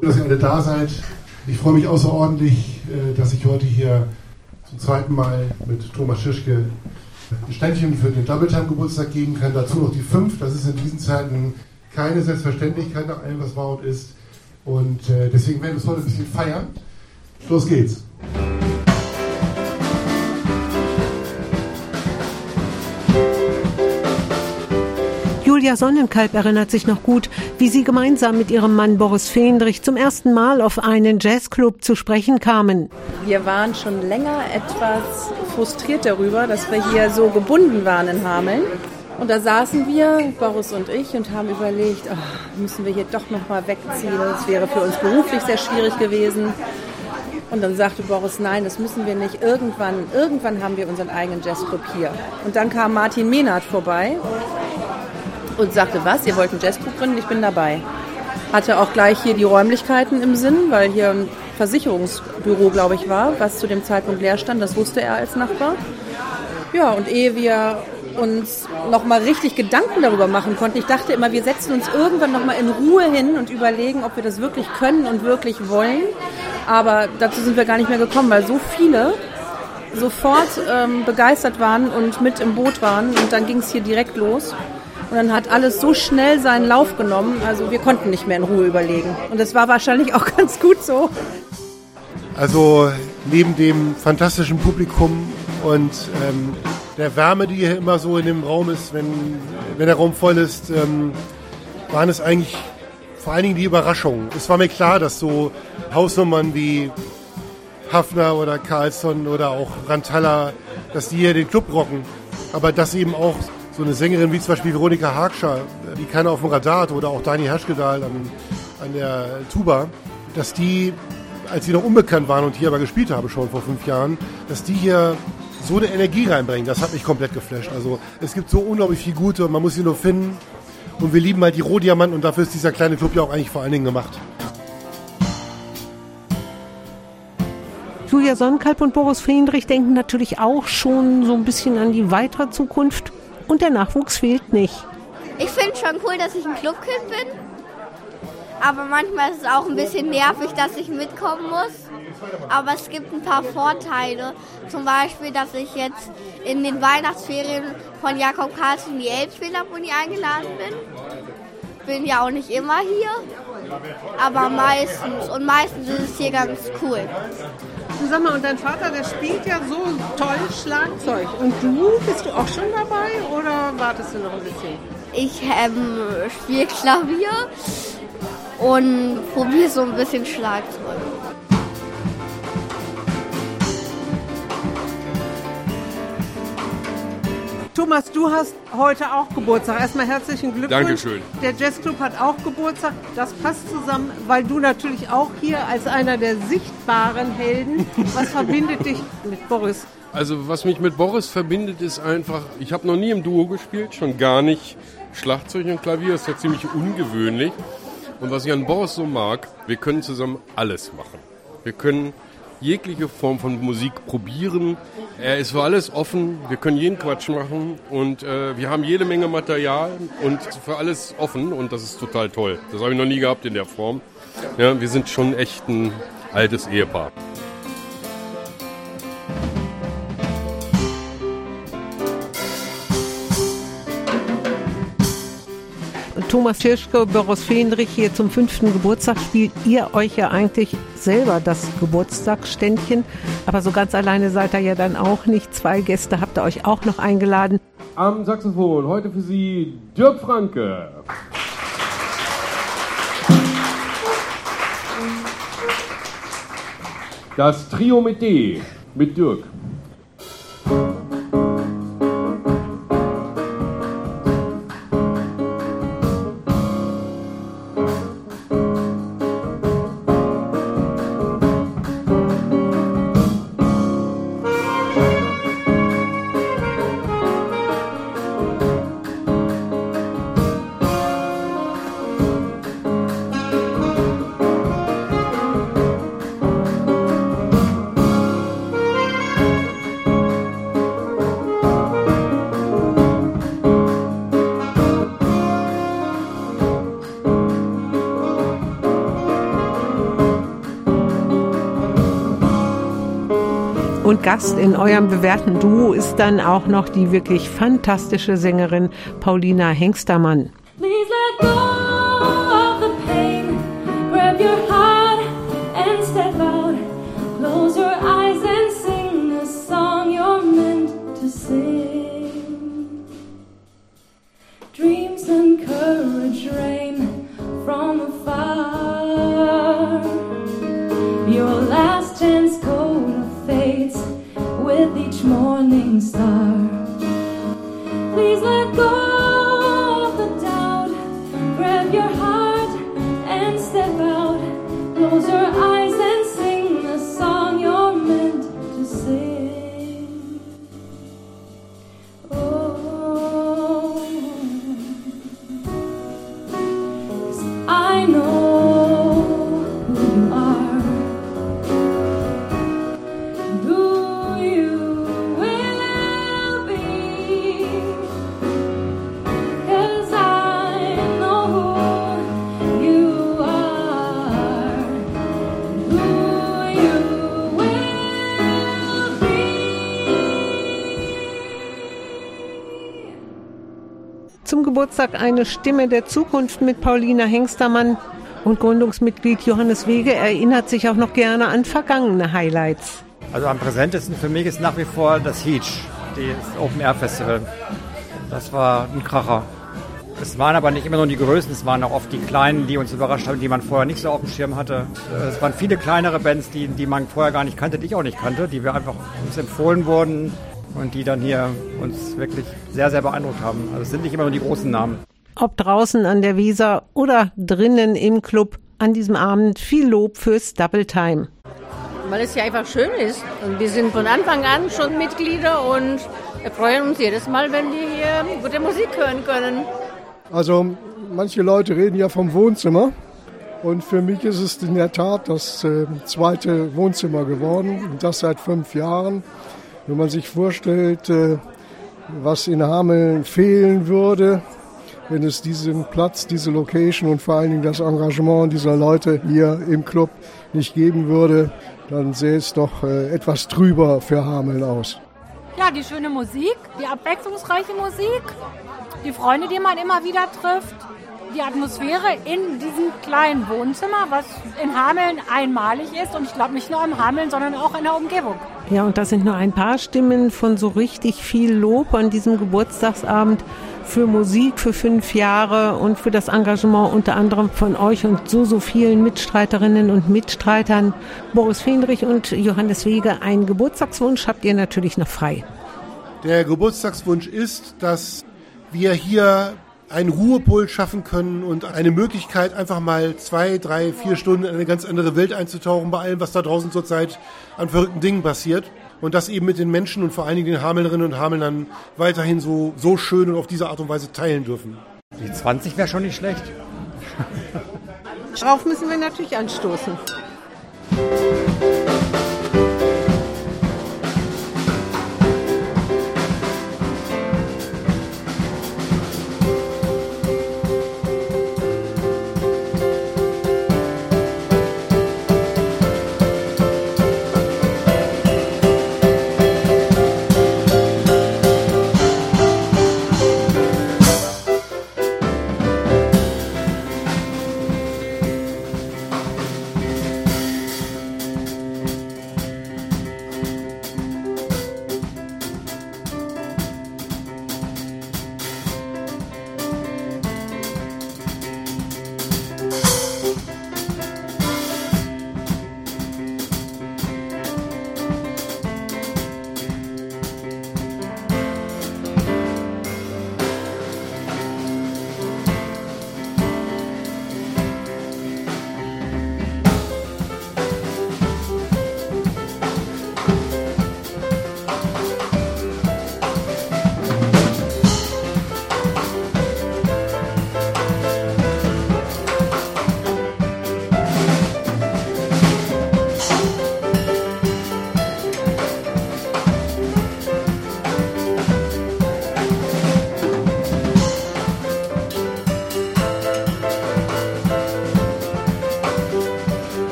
dass ihr alle da seid. Ich freue mich außerordentlich, äh, dass ich heute hier zum zweiten Mal mit Thomas Schischke ein Ständchen für den Double Time Geburtstag geben kann. Dazu noch die fünf. Das ist in diesen Zeiten keine Selbstverständlichkeit nach allem, was war und ist. Und äh, deswegen werden wir es heute ein bisschen feiern. Los geht's. Julia Sonnenkalb erinnert sich noch gut, wie sie gemeinsam mit ihrem Mann Boris Fendrich zum ersten Mal auf einen Jazzclub zu sprechen kamen. Wir waren schon länger etwas frustriert darüber, dass wir hier so gebunden waren in Hameln. Und da saßen wir, Boris und ich, und haben überlegt, oh, müssen wir hier doch noch mal wegziehen. Das wäre für uns beruflich sehr schwierig gewesen. Und dann sagte Boris, nein, das müssen wir nicht. Irgendwann, irgendwann haben wir unseren eigenen Jazzclub hier. Und dann kam Martin Mehnert vorbei und sagte, was, ihr wollt einen Jazzclub gründen? Ich bin dabei. Hatte auch gleich hier die Räumlichkeiten im Sinn, weil hier ein Versicherungsbüro, glaube ich, war, was zu dem Zeitpunkt leer stand. Das wusste er als Nachbar. Ja, und ehe wir uns nochmal richtig Gedanken darüber machen konnten. Ich dachte immer, wir setzen uns irgendwann nochmal in Ruhe hin und überlegen, ob wir das wirklich können und wirklich wollen. Aber dazu sind wir gar nicht mehr gekommen, weil so viele sofort ähm, begeistert waren und mit im Boot waren. Und dann ging es hier direkt los. Und dann hat alles so schnell seinen Lauf genommen. Also wir konnten nicht mehr in Ruhe überlegen. Und das war wahrscheinlich auch ganz gut so. Also neben dem fantastischen Publikum und ähm, der Wärme, die hier immer so in dem Raum ist, wenn, wenn der Raum voll ist, ähm, waren es eigentlich vor allen Dingen die Überraschungen. Es war mir klar, dass so Hausnummern wie Hafner oder Carlsson oder auch Rantalla, dass die hier den Club rocken. Aber dass eben auch so eine Sängerin wie zum Beispiel Veronika Hagscher, die keiner auf dem Radar hat, oder auch Dani Haschkedal an, an der Tuba, dass die, als sie noch unbekannt waren und hier aber gespielt haben schon vor fünf Jahren, dass die hier so eine Energie reinbringen. Das hat mich komplett geflasht. Also es gibt so unglaublich viel Gute und man muss sie nur finden. Und wir lieben halt die Rohdiamanten und dafür ist dieser kleine Club ja auch eigentlich vor allen Dingen gemacht. Julia Sonnenkalb und Boris Friedrich denken natürlich auch schon so ein bisschen an die weitere Zukunft und der Nachwuchs fehlt nicht. Ich finde schon cool, dass ich ein Clubkind bin. Aber manchmal ist es auch ein bisschen nervig, dass ich mitkommen muss. Aber es gibt ein paar Vorteile. Zum Beispiel, dass ich jetzt in den Weihnachtsferien von Jakob Karlsson in die Elbphilharmonie eingeladen bin. Bin ja auch nicht immer hier, aber meistens. Und meistens ist es hier ganz cool. Sag mal, und dein Vater, der spielt ja so toll Schlagzeug. Und du, bist du auch schon dabei oder wartest du noch ein bisschen? Ich ähm, spiele Klavier und probiere so ein bisschen Schlagzeug. Thomas, du hast heute auch Geburtstag. Erstmal herzlichen Glückwunsch. Dankeschön. Der Jazzclub hat auch Geburtstag. Das passt zusammen, weil du natürlich auch hier als einer der sichtbaren Helden. Was verbindet dich mit Boris? Also was mich mit Boris verbindet, ist einfach, ich habe noch nie im Duo gespielt, schon gar nicht Schlagzeug und Klavier. Das ist ja ziemlich ungewöhnlich. Und was ich an Boris so mag, wir können zusammen alles machen. Wir können jegliche Form von Musik probieren. Er ist für alles offen, wir können jeden Quatsch machen und äh, wir haben jede Menge Material und für alles offen und das ist total toll. Das habe ich noch nie gehabt in der Form. Ja, wir sind schon echt ein altes Ehepaar. Thomas Tschirschke, Boris Fendrich hier zum fünften Geburtstag spielt ihr euch ja eigentlich selber das Geburtstagsständchen. Aber so ganz alleine seid ihr ja dann auch nicht. Zwei Gäste habt ihr euch auch noch eingeladen. Am Saxophon heute für Sie Dirk Franke. Das Trio mit D mit Dirk. Gast in eurem bewährten Duo ist dann auch noch die wirklich fantastische Sängerin Paulina Hengstermann. Please let go of the pain, grab your heart let go. Geburtstag eine Stimme der Zukunft mit Paulina Hengstermann. Und Gründungsmitglied Johannes Wege erinnert sich auch noch gerne an vergangene Highlights. Also am präsentesten für mich ist nach wie vor das Heach, das Open Air Festival. Das war ein Kracher. Es waren aber nicht immer nur die Größen, es waren auch oft die Kleinen, die uns überrascht haben, die man vorher nicht so auf dem Schirm hatte. Es waren viele kleinere Bands, die, die man vorher gar nicht kannte, die ich auch nicht kannte, die wir einfach uns empfohlen wurden, und die dann hier uns wirklich sehr, sehr beeindruckt haben. Also es sind nicht immer nur die großen Namen. Ob draußen an der Weser oder drinnen im Club, an diesem Abend viel Lob fürs Double Time. Weil es ja einfach schön ist. Und wir sind von Anfang an schon Mitglieder und wir freuen uns jedes Mal, wenn wir hier gute Musik hören können. Also manche Leute reden ja vom Wohnzimmer. Und für mich ist es in der Tat das äh, zweite Wohnzimmer geworden, und das seit fünf Jahren. Wenn man sich vorstellt, äh, was in Hameln fehlen würde, wenn es diesen Platz, diese Location und vor allen Dingen das Engagement dieser Leute hier im Club nicht geben würde, dann sähe es doch äh, etwas trüber für Hameln aus. Ja, die schöne Musik, die abwechslungsreiche Musik, die Freunde, die man immer wieder trifft, die Atmosphäre in diesem kleinen Wohnzimmer, was in Hameln einmalig ist und ich glaube nicht nur im Hameln, sondern auch in der Umgebung. Ja, und das sind nur ein paar Stimmen von so richtig viel Lob an diesem Geburtstagsabend für Musik für fünf Jahre und für das Engagement unter anderem von euch und so, so vielen Mitstreiterinnen und Mitstreitern. Boris Fendrich und Johannes Wege, einen Geburtstagswunsch habt ihr natürlich noch frei. Der Geburtstagswunsch ist, dass wir hier einen Ruhepol schaffen können und eine Möglichkeit, einfach mal zwei, drei, vier Stunden in eine ganz andere Welt einzutauchen, bei allem, was da draußen zurzeit an verrückten Dingen passiert. Und das eben mit den Menschen und vor allen Dingen den Hamelerinnen und Hamelern weiterhin so, so schön und auf diese Art und Weise teilen dürfen. Die 20 wäre schon nicht schlecht. Darauf müssen wir natürlich anstoßen.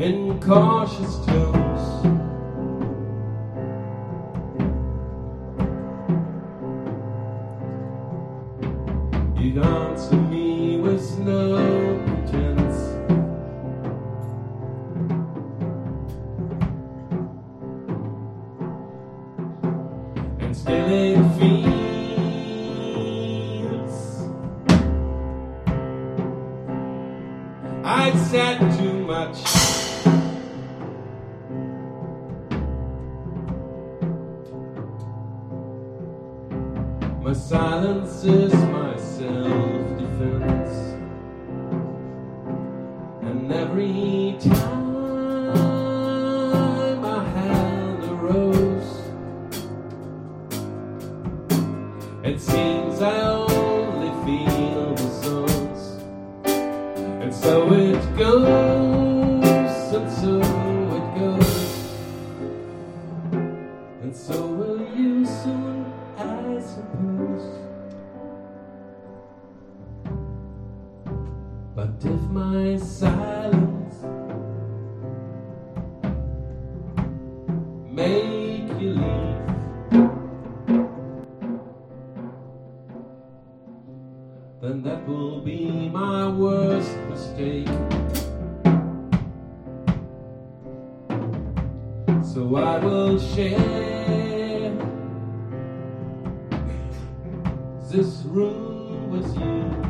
In cautious tones. You'd answer me with no pretense. And still it feels I'd said too much. Silence is my self defense. And every time But if my silence make you leave, then that will be my worst mistake. So I will share this room with you.